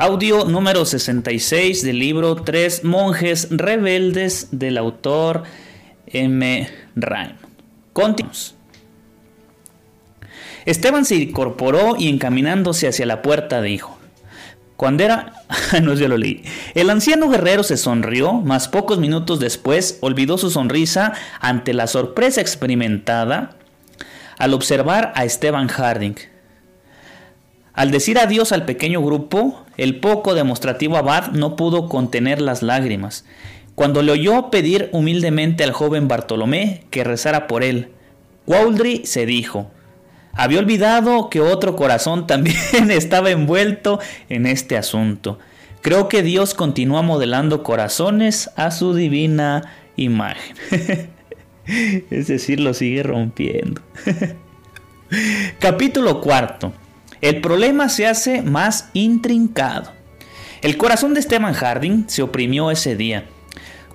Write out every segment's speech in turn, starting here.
Audio número 66 del libro Tres monjes rebeldes del autor M. Raymond. Continuamos. Esteban se incorporó y encaminándose hacia la puerta dijo, cuando era... no, yo lo leí. El anciano guerrero se sonrió, mas pocos minutos después olvidó su sonrisa ante la sorpresa experimentada al observar a Esteban Harding. Al decir adiós al pequeño grupo, el poco demostrativo abad no pudo contener las lágrimas. Cuando le oyó pedir humildemente al joven Bartolomé que rezara por él, Waldry se dijo, había olvidado que otro corazón también estaba envuelto en este asunto. Creo que Dios continúa modelando corazones a su divina imagen. es decir, lo sigue rompiendo. Capítulo cuarto. El problema se hace más intrincado. El corazón de Stephen Harding se oprimió ese día,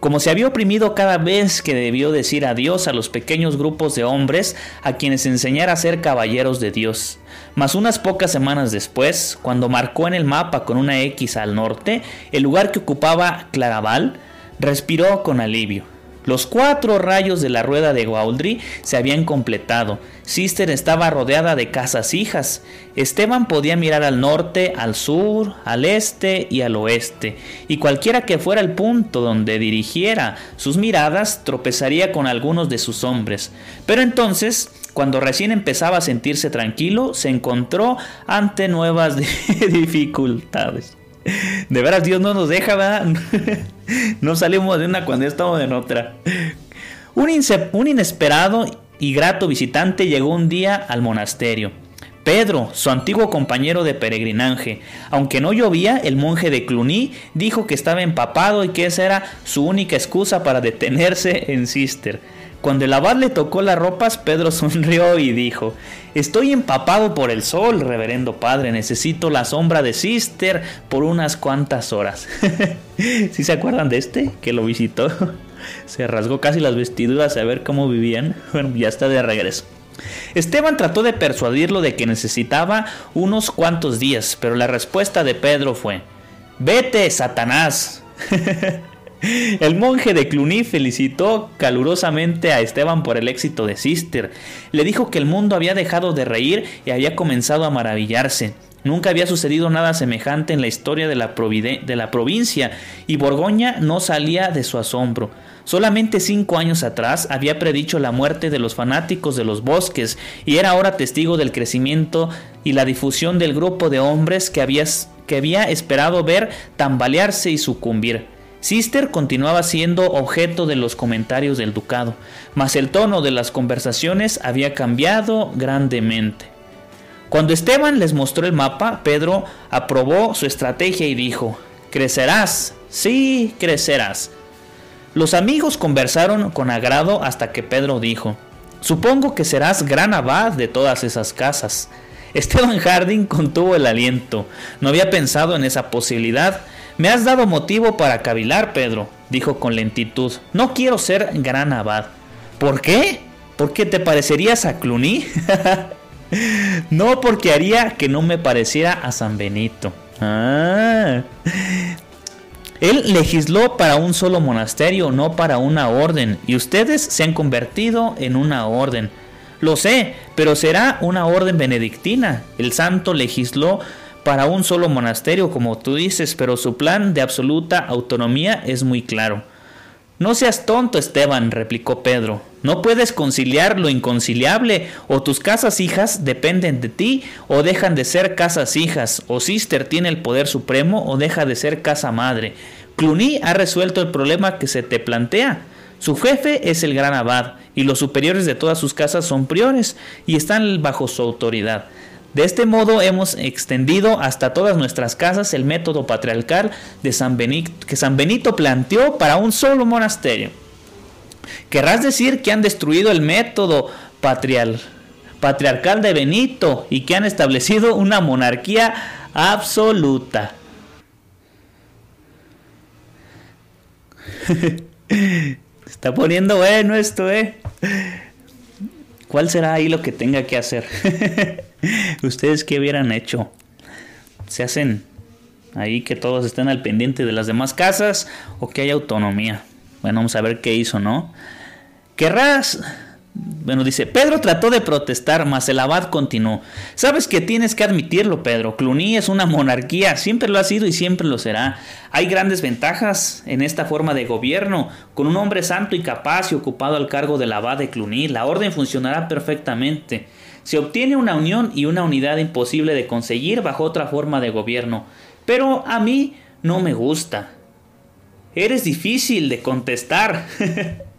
como se había oprimido cada vez que debió decir adiós a los pequeños grupos de hombres a quienes enseñara a ser caballeros de Dios. Mas unas pocas semanas después, cuando marcó en el mapa con una X al norte el lugar que ocupaba Claraval, respiró con alivio. Los cuatro rayos de la rueda de Gaudry se habían completado. Sister estaba rodeada de casas hijas. Esteban podía mirar al norte, al sur, al este y al oeste, y cualquiera que fuera el punto donde dirigiera sus miradas tropezaría con algunos de sus hombres. Pero entonces, cuando recién empezaba a sentirse tranquilo, se encontró ante nuevas dificultades. De veras, Dios no nos deja, ¿verdad? no salimos de una cuando estamos en otra. Un, un inesperado y grato visitante llegó un día al monasterio. Pedro, su antiguo compañero de peregrinaje. Aunque no llovía, el monje de Cluny dijo que estaba empapado y que esa era su única excusa para detenerse en Cister. Cuando el abad le tocó las ropas, Pedro sonrió y dijo, Estoy empapado por el sol, reverendo padre, necesito la sombra de Sister por unas cuantas horas. ¿Sí se acuerdan de este? Que lo visitó. Se rasgó casi las vestiduras a ver cómo vivían. Bueno, ya está de regreso. Esteban trató de persuadirlo de que necesitaba unos cuantos días, pero la respuesta de Pedro fue, Vete, Satanás. El monje de Cluny felicitó calurosamente a Esteban por el éxito de Sister. Le dijo que el mundo había dejado de reír y había comenzado a maravillarse. Nunca había sucedido nada semejante en la historia de la, provincia y Borgoña no salía de su asombro. Solamente cinco años atrás había predicho la muerte de los fanáticos de los bosques y era ahora testigo del crecimiento y la difusión del grupo de hombres que había esperado ver tambalearse y sucumbir. Sister continuaba siendo objeto de los comentarios del ducado, mas el tono de las conversaciones había cambiado grandemente. Cuando Esteban les mostró el mapa, Pedro aprobó su estrategia y dijo, Crecerás, sí, crecerás. Los amigos conversaron con agrado hasta que Pedro dijo, Supongo que serás gran abad de todas esas casas. Esteban Harding contuvo el aliento. No había pensado en esa posibilidad, me has dado motivo para cavilar, Pedro, dijo con lentitud. No quiero ser gran abad. ¿Por qué? ¿Por qué te parecerías a Cluny? no, porque haría que no me pareciera a San Benito. Ah. Él legisló para un solo monasterio, no para una orden, y ustedes se han convertido en una orden. Lo sé, pero será una orden benedictina. El santo legisló para un solo monasterio, como tú dices, pero su plan de absoluta autonomía es muy claro. No seas tonto, Esteban, replicó Pedro. No puedes conciliar lo inconciliable, o tus casas hijas dependen de ti, o dejan de ser casas hijas, o Sister tiene el poder supremo, o deja de ser casa madre. Cluny ha resuelto el problema que se te plantea. Su jefe es el gran abad, y los superiores de todas sus casas son priores, y están bajo su autoridad. De este modo hemos extendido hasta todas nuestras casas el método patriarcal de San Benito, que San Benito planteó para un solo monasterio. Querrás decir que han destruido el método patriarcal de Benito y que han establecido una monarquía absoluta. Está poniendo bueno esto, ¿eh? ¿Cuál será ahí lo que tenga que hacer? ¿Ustedes qué hubieran hecho? ¿Se hacen ahí que todos estén al pendiente de las demás casas o que haya autonomía? Bueno, vamos a ver qué hizo, ¿no? Querrás bueno, dice, Pedro trató de protestar, mas el abad continuó. Sabes que tienes que admitirlo, Pedro. Cluny es una monarquía, siempre lo ha sido y siempre lo será. Hay grandes ventajas en esta forma de gobierno. Con un hombre santo y capaz y ocupado al cargo del abad de Cluny, la orden funcionará perfectamente. Se obtiene una unión y una unidad imposible de conseguir bajo otra forma de gobierno. Pero a mí no me gusta. Eres difícil de contestar.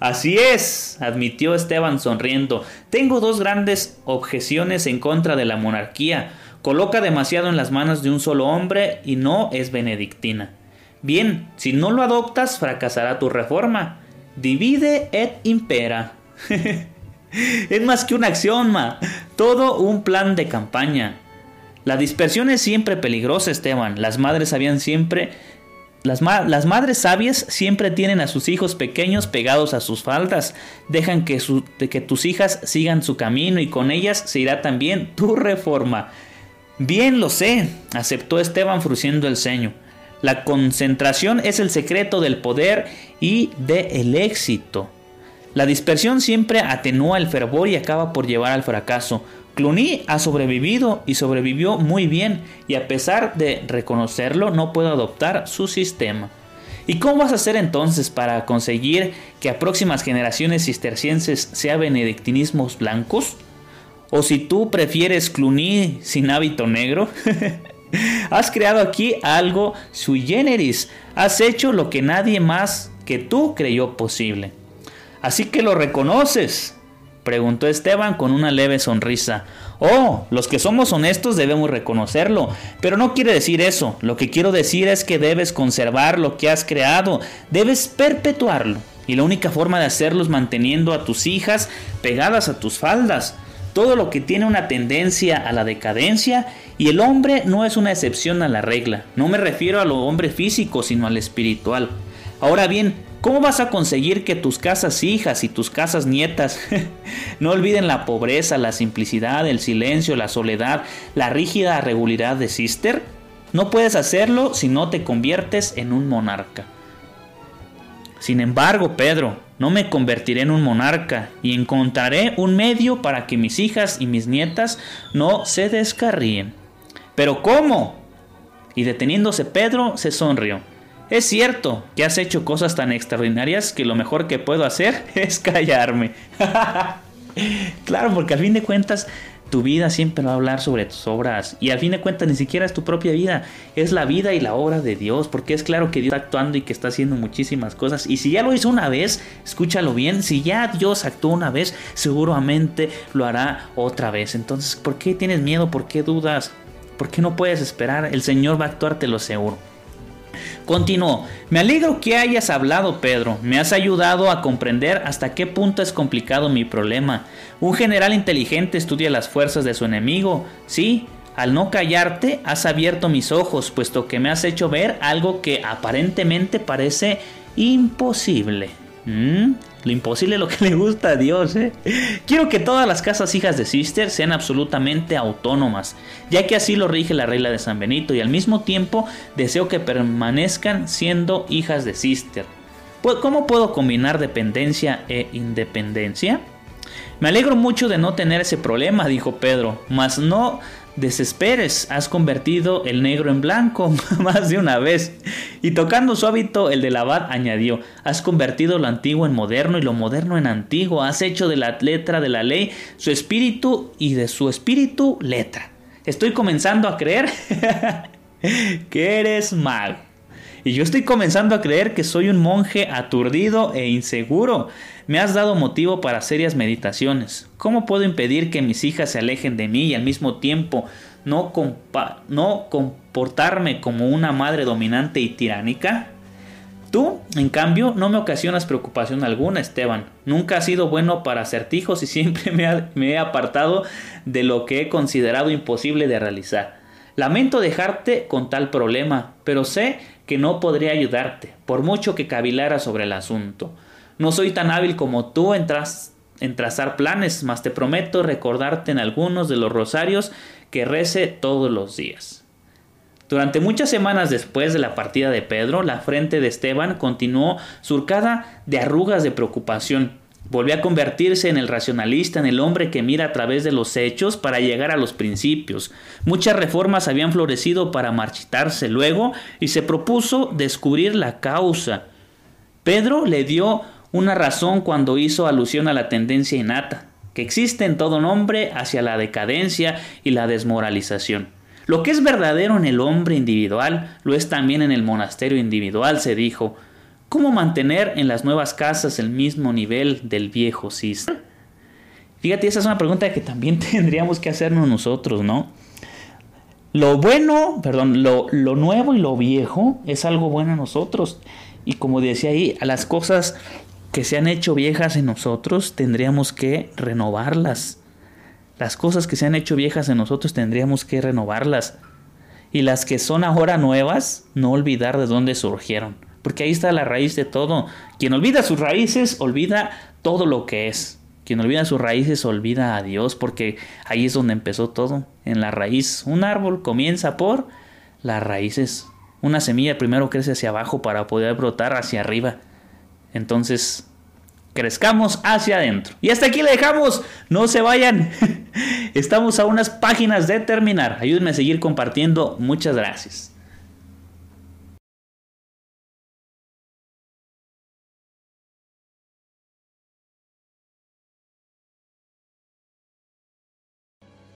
Así es, admitió Esteban sonriendo. Tengo dos grandes objeciones en contra de la monarquía. Coloca demasiado en las manos de un solo hombre y no es benedictina. Bien, si no lo adoptas, fracasará tu reforma. Divide et impera. es más que una axioma, todo un plan de campaña. La dispersión es siempre peligrosa, Esteban. Las madres habían siempre las, madres sabias siempre tienen a sus hijos pequeños pegados a sus faldas, dejan que, tus hijas sigan su camino y con ellas se irá también tu reforma. Bien lo sé, aceptó Esteban frunciendo el ceño. La concentración es el secreto del poder y del éxito. La dispersión siempre atenúa el fervor y acaba por llevar al fracaso. Cluny ha sobrevivido y sobrevivió muy bien y a pesar de reconocerlo no puedo adoptar su sistema. ¿Y cómo vas a hacer entonces para conseguir que a próximas generaciones cistercienses sea benedictinismos blancos? ¿O si tú prefieres Cluny sin hábito negro? has creado aquí algo sui generis, has hecho lo que nadie más que tú creyó posible. Así que lo reconoces, preguntó Esteban con una leve sonrisa. Oh, los que somos honestos debemos reconocerlo, pero no quiere decir eso. Lo que quiero decir es que debes conservar lo que has creado, debes perpetuarlo. Y la única forma de hacerlo es manteniendo a tus hijas pegadas a tus faldas. Todo lo que tiene una tendencia a la decadencia y el hombre no es una excepción a la regla. No me refiero a lo hombre físico, sino al espiritual. Ahora bien, ¿Cómo vas a conseguir que tus casas hijas y tus casas nietas no olviden la pobreza, la simplicidad, el silencio, la soledad, la rígida regularidad de Sister? No puedes hacerlo si no te conviertes en un monarca. Sin embargo, Pedro, no me convertiré en un monarca y encontraré un medio para que mis hijas y mis nietas no se descarríen. Pero ¿cómo? Y deteniéndose Pedro se sonrió. Es cierto que has hecho cosas tan extraordinarias que lo mejor que puedo hacer es callarme. claro, porque al fin de cuentas tu vida siempre va a hablar sobre tus obras y al fin de cuentas ni siquiera es tu propia vida, es la vida y la obra de Dios, porque es claro que Dios está actuando y que está haciendo muchísimas cosas y si ya lo hizo una vez, escúchalo bien, si ya Dios actuó una vez, seguramente lo hará otra vez. Entonces, ¿por qué tienes miedo? ¿Por qué dudas? ¿Por qué no puedes esperar? El Señor va a actuarte lo seguro. Continuó, me alegro que hayas hablado, Pedro, me has ayudado a comprender hasta qué punto es complicado mi problema. Un general inteligente estudia las fuerzas de su enemigo, sí, al no callarte has abierto mis ojos, puesto que me has hecho ver algo que aparentemente parece imposible. ¿Mm? Lo imposible es lo que le gusta a Dios. ¿eh? Quiero que todas las casas hijas de Sister sean absolutamente autónomas, ya que así lo rige la regla de San Benito y al mismo tiempo deseo que permanezcan siendo hijas de Sister. ¿Cómo puedo combinar dependencia e independencia? Me alegro mucho de no tener ese problema, dijo Pedro, mas no desesperes, has convertido el negro en blanco más de una vez. Y tocando su hábito, el del abad añadió, has convertido lo antiguo en moderno y lo moderno en antiguo, has hecho de la letra de la ley su espíritu y de su espíritu letra. Estoy comenzando a creer que eres mal. Y yo estoy comenzando a creer que soy un monje aturdido e inseguro. Me has dado motivo para serias meditaciones. ¿Cómo puedo impedir que mis hijas se alejen de mí y al mismo tiempo no, no comportarme como una madre dominante y tiránica? Tú, en cambio, no me ocasionas preocupación alguna, Esteban. Nunca has sido bueno para acertijos y siempre me, he apartado de lo que he considerado imposible de realizar. Lamento dejarte con tal problema, pero sé que no podré ayudarte, por mucho que cavilara sobre el asunto. No soy tan hábil como tú en, en trazar planes, mas te prometo recordarte en algunos de los rosarios que rece todos los días. Durante muchas semanas después de la partida de Pedro, la frente de Esteban continuó surcada de arrugas de preocupación. Volvió a convertirse en el racionalista, en el hombre que mira a través de los hechos para llegar a los principios. Muchas reformas habían florecido para marchitarse luego y se propuso descubrir la causa. Pedro le dio una razón cuando hizo alusión a la tendencia innata que existe en todo hombre hacia la decadencia y la desmoralización. Lo que es verdadero en el hombre individual lo es también en el monasterio individual, se dijo. ¿Cómo mantener en las nuevas casas el mismo nivel del viejo cis? Fíjate, esa es una pregunta que también tendríamos que hacernos nosotros, ¿no? Lo bueno, perdón, lo, lo nuevo y lo viejo es algo bueno en nosotros. Y como decía ahí, a las cosas que se han hecho viejas en nosotros tendríamos que renovarlas. Las cosas que se han hecho viejas en nosotros tendríamos que renovarlas. Y las que son ahora nuevas, no olvidar de dónde surgieron. Porque ahí está la raíz de todo. Quien olvida sus raíces, olvida todo lo que es. Quien olvida sus raíces, olvida a Dios. Porque ahí es donde empezó todo. En la raíz. Un árbol comienza por las raíces. Una semilla primero crece hacia abajo para poder brotar hacia arriba. Entonces, crezcamos hacia adentro. Y hasta aquí le dejamos. No se vayan. Estamos a unas páginas de terminar. Ayúdenme a seguir compartiendo. Muchas gracias.